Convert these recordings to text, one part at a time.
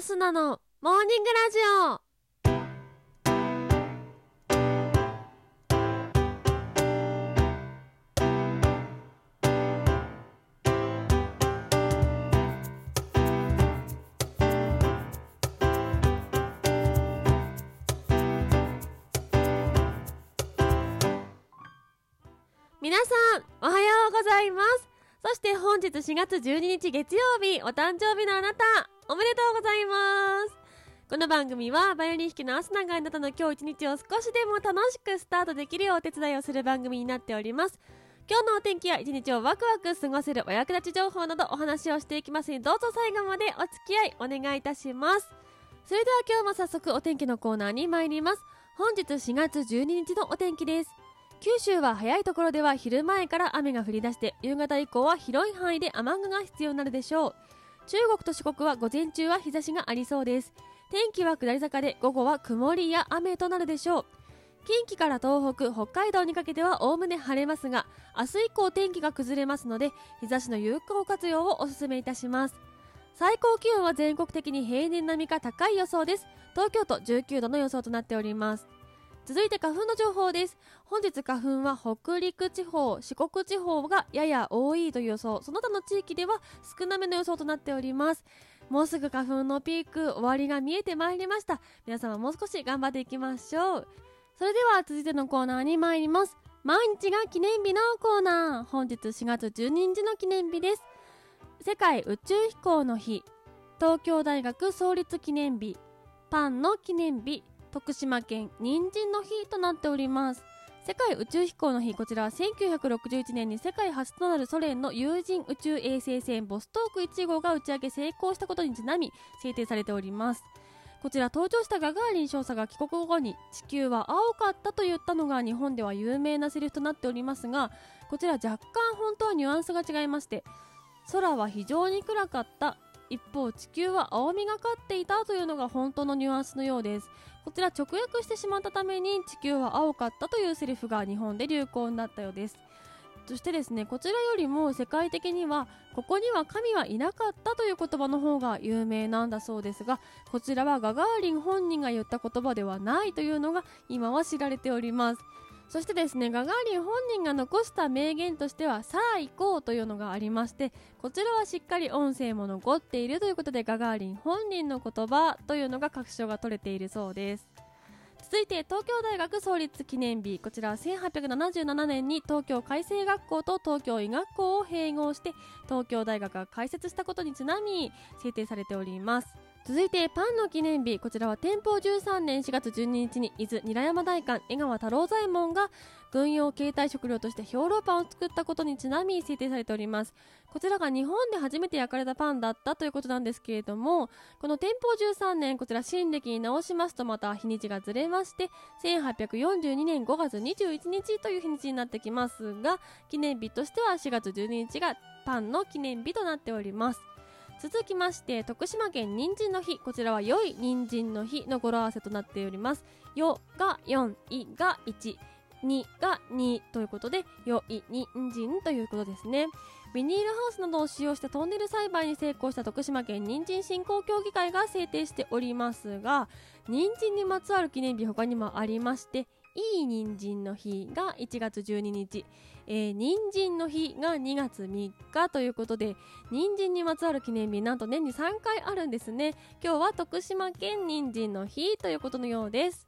アスナのモーニングラジオ。皆さんおはようございます。そして本日4月12日月曜日お誕生日のあなた。おめでとうございます。この番組はバイオリン弾きのアスナがあなたの今日一日を少しでも楽しくスタートできるようお手伝いをする番組になっております。今日のお天気や一日をワクワク過ごせるお役立ち情報などお話をしていきます。のでどうぞ最後までお付き合いお願いいたします。それでは今日も早速お天気のコーナーに参ります。本日4月12日のお天気です。九州は早いところでは昼前から雨が降り出して夕方以降は広い範囲で雨具が必要になるでしょう。中国と四国は午前中は日差しがありそうです。天気は下り坂で午後は曇りや雨となるでしょう。近畿から東北、北海道にかけてはおおむね晴れますが明日以降天気が崩れますので日差しの有効活用をお勧めいたします。最高気温は全国的に平年並みか高い予想です。東京都19度の予想となっております。続いて花粉の情報です。本日花粉は北陸地方四国地方がやや多いという予想。その他の地域では少なめの予想となっております。もうすぐ花粉のピーク終わりが見えてまいりました。皆様もう少し頑張っていきましょう。それでは続いてのコーナーに参ります。毎日が記念日のコーナー。本日4月12日の記念日です。世界宇宙飛行の日。東京大学創立記念日。パンの記念日。徳島県人参の日となっております。世界宇宙飛行の日こちらは1961年に世界初となるソ連の有人宇宙衛星船ボストーク1号が打ち上げ成功したことにちなみ制定されております。こちら登場したガガーリン少佐が帰国後に地球は青かったと言ったのが日本では有名なセリフとなっておりますがこちら若干本当はニュアンスが違いまして空は非常に暗かった。一方地球は青みがかっていたというのが本当のニュアンスのようです。こちら直訳してしまったために地球は青かったというセリフが日本で流行になったようです。そしてですねこちらよりも世界的にはここには神はいなかったという言葉の方が有名なんだそうですがこちらはガガーリン本人が言った言葉ではないというのが今は知られております。そしてですねガガーリン本人が残した名言としてはさあ行こうというのがありましてこちらはしっかり音声も残っているということでガガーリン本人の言葉というのが確証が取れているそうです。続いて東京大学創立記念日こちらは1877年に東京海星学校と東京医学校を併合して東京大学が開設したことにちなみ制定されております。続いてパンの記念日こちらは天保13年4月12日に伊豆韮山大官江川太郎左衛門が軍用携帯食料として兵糧パンを作ったことにちなみ制定されております。こちらが日本で初めて焼かれたパンだったということなんですけれどもこの天保13年こちら新暦に直しますとまた日にちがずれまして1842年5月21日という日にちになってきますが記念日としては4月12日がパンの記念日となっております。続きまして徳島県人参の日。こちらは良い人参の日の語呂合わせとなっております。よが4いが1 2が2ということで良い人参ということですね。ビニールハウスなどを使用してトンネル栽培に成功した徳島県人参振興協議会が制定しておりますが人参にまつわる記念日他にもありましていい人参の日が1月12日えー、人参の日が2月3日ということで人参にまつわる記念日なんと年に3回あるんですね。今日は徳島県人参の日ということのようです。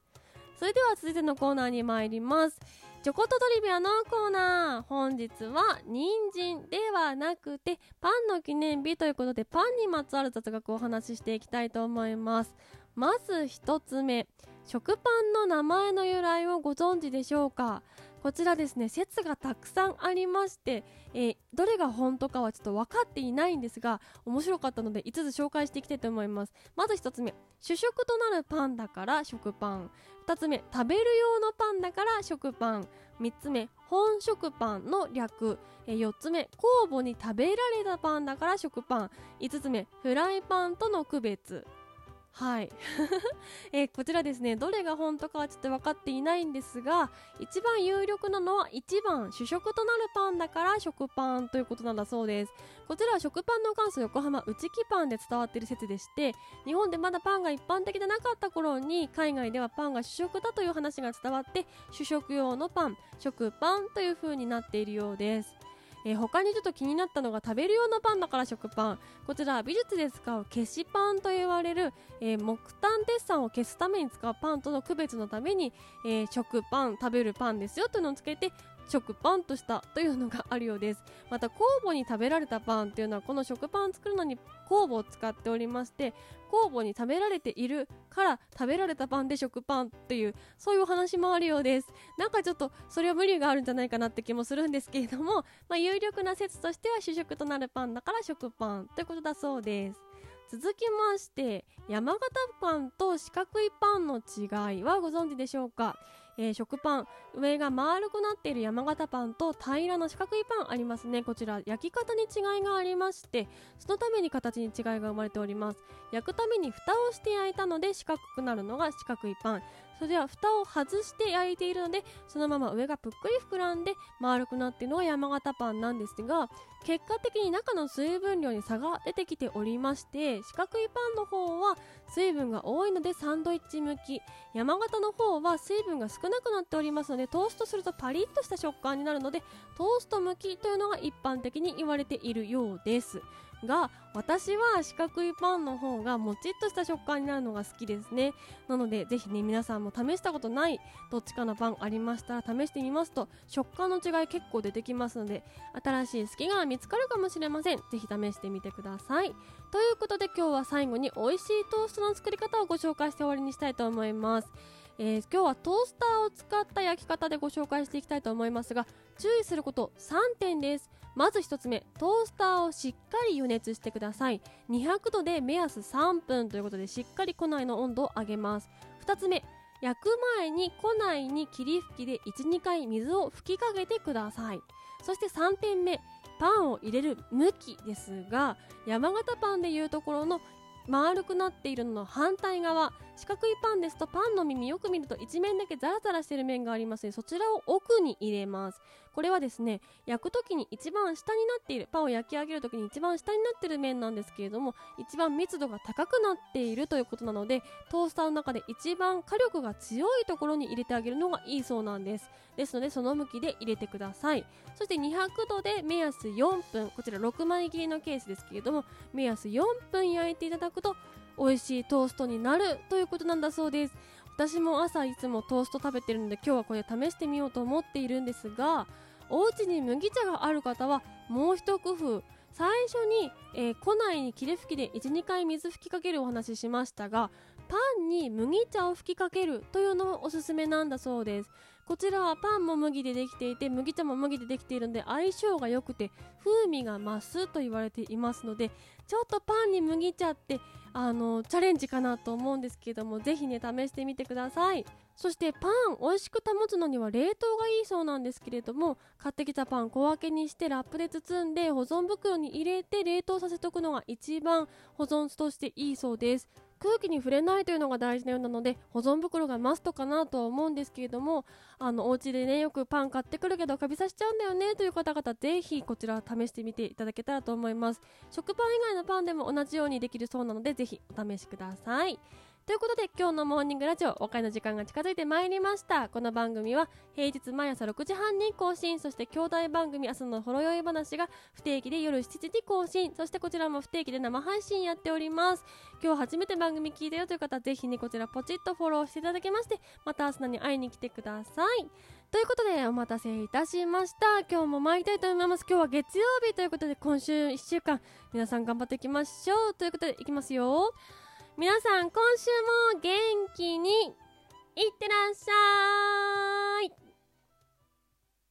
それでは続いてのコーナーに参ります。チョコトトリビアのコーナー。本日は人参ではなくてパンの記念日ということでパンにまつわる雑学をお話ししていきたいと思います。まず1つ目。食パンの名前の由来をご存知でしょうか？こちらですね説がたくさんありまして、えー、どれが本当かはちょっと分かっていないんですが面白かったので5つ紹介していきたいと思います。まず1つ目主食となるパンだから食パン。2つ目食べる用のパンだから食パン。3つ目本食パンの略、えー、4つ目酵母に食べられたパンだから食パン。5つ目フライパンとの区別。はい、えー、こちらですね。どれが本当かはちょっと分かっていないんですが一番有力なのは1番主食となるパンだから食パンということなんだそうです。こちらは食パンの元祖横浜内木パンで伝わっている説でして日本でまだパンが一般的でなかった頃に海外ではパンが主食だという話が伝わって主食用のパン食パンという風になっているようです。えー、他にちょっと気になったのが食べる用のパン。だから食パンこちらは美術で使う消しパンと言われる、えー、木炭鉄酸を消すために使うパンとの区別のために、えー、食パン食べるパンですよというのをつけて食パンとしたというのがあるようです。また酵母に食べられたパンというのはこの食パンを作るのに酵母を使っておりまして酵母に食べられているから食べられたパンで食パンっていうそういうお話もあるようです。なんかちょっとそれは無理があるんじゃないかなって気もするんですけれども、まあ、有力な説としては主食となるパンだから食パンということだそうです。続きまして山形パンと四角いパンの違いはご存知でしょうか？えー、食パン。上が丸くなっている山形パンと平らな四角いパンありますね。こちら焼き方に違いがありましてそのために形に違いが生まれております。焼くために蓋をして焼いたので四角くなるのが四角いパン。それでは蓋を外して焼いているのでそのまま上がぷっくり膨らんで丸くなっているのが山形パンなんですが結果的に中の水分量に差が出てきておりまして四角いパンの方は水分が多いのでサンドイッチ向き。山形の方は水分が少なくなっておりますのでトーストするとパリッとした食感になるのでトースト向きというのが一般的に言われているようです。が私は四角いパンの方がもちっとした食感になるのが好きですね。なのでぜひね皆さんも試したことないどっちかのパンありましたら試してみますと食感の違い結構出てきますので新しい好きが見つかるかもしれません。ぜひ試してみてください。ということで今日は最後に美味しいトーストの作り方をご紹介して終わりにしたいと思います。えー、今日はトースターを使った焼き方でご紹介していきたいと思いますが注意すること3点です。まず1つ目トースターをしっかり予熱してください。200度で目安3分ということでしっかり庫内の温度を上げます。2つ目焼く前に庫内に霧吹きで12回水を吹きかけてください。そして3点目パンを入れる向きですが山形パンでいうところの丸くなっているのの反対側。四角いパンですとパンの耳よく見ると一面だけザラザラしている面がありますのでそちらを奥に入れます。これはですね焼く時に一番下になっているパンを焼き上げる時に一番下になっている面なんですけれども一番密度が高くなっているということなのでトースターの中で一番火力が強いところに入れてあげるのがいいそうなんです。ですのでその向きで入れてください。そして200度で目安4分。こちら6枚切りのケースですけれども目安4分焼いていただくと美味しいトーストになるということなんだそうです。私も朝いつもトースト食べてるので今日はこれ試してみようと思っているんですがお家に麦茶がある方はもう一工夫。最初に、えー、庫内に霧吹きで12回水吹きかけるお話ししましたがパンに麦茶を吹きかけるというのもおすすめなんだそうです。こちらはパンも麦でできていて麦茶も麦でできているので相性が良くて風味が増すと言われていますのでちょっとパンに麦茶ってあのチャレンジかなと思うんですけどもぜひね試してみてください。そしてパン美味しく保つのには冷凍がいいそうなんですけれども買ってきたパン小分けにしてラップで包んで保存袋に入れて冷凍させておくのが一番保存としていいそうです。空気に触れないというのが大事なようなので保存袋がマストかなとは思うんですけれどもあのお家でねよくパン買ってくるけどカビさしちゃうんだよねという方々ぜひこちら試してみていただけたらと思います。食パン以外のパンでも同じようにできるそうなのでぜひお試しください。ということで今日のモーニングラジオお別れの時間が近づいてまいりました。この番組は平日毎朝6時半に更新そして兄弟番組明日のほろ酔い話が不定期で夜7時に更新。そしてこちらも不定期で生配信やっております。今日初めて番組聞いたよという方ぜひねこちらポチッとフォローしていただきましてまた明日に会いに来てください。ということでお待たせいたしました。今日も参りたいと思います。今日は月曜日ということで今週1週間皆さん頑張っていきましょう。ということでいきますよ。皆さん今週も元気にいってらっしゃい。